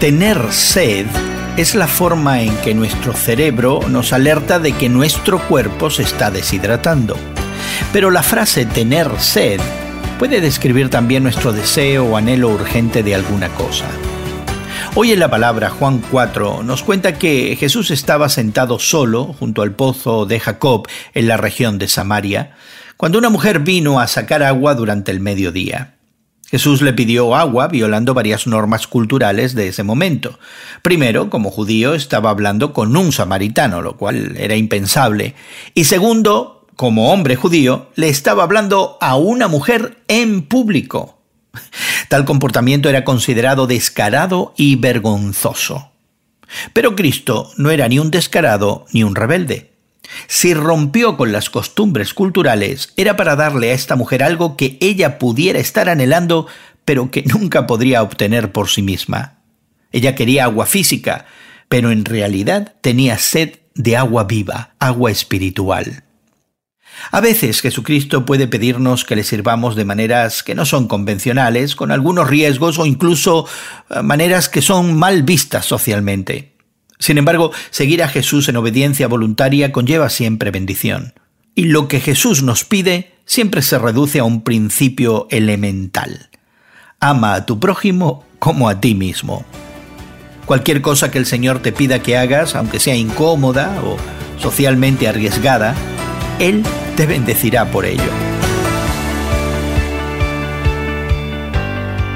Tener sed es la forma en que nuestro cerebro nos alerta de que nuestro cuerpo se está deshidratando. Pero la frase tener sed puede describir también nuestro deseo o anhelo urgente de alguna cosa. Hoy en la palabra Juan 4 nos cuenta que Jesús estaba sentado solo junto al pozo de Jacob en la región de Samaria, cuando una mujer vino a sacar agua durante el mediodía. Jesús le pidió agua violando varias normas culturales de ese momento. Primero, como judío, estaba hablando con un samaritano, lo cual era impensable. Y segundo, como hombre judío, le estaba hablando a una mujer en público. Tal comportamiento era considerado descarado y vergonzoso. Pero Cristo no era ni un descarado ni un rebelde. Si rompió con las costumbres culturales, era para darle a esta mujer algo que ella pudiera estar anhelando, pero que nunca podría obtener por sí misma. Ella quería agua física, pero en realidad tenía sed de agua viva, agua espiritual. A veces Jesucristo puede pedirnos que le sirvamos de maneras que no son convencionales, con algunos riesgos o incluso eh, maneras que son mal vistas socialmente. Sin embargo, seguir a Jesús en obediencia voluntaria conlleva siempre bendición. Y lo que Jesús nos pide siempre se reduce a un principio elemental. Ama a tu prójimo como a ti mismo. Cualquier cosa que el Señor te pida que hagas, aunque sea incómoda o socialmente arriesgada, Él te bendecirá por ello.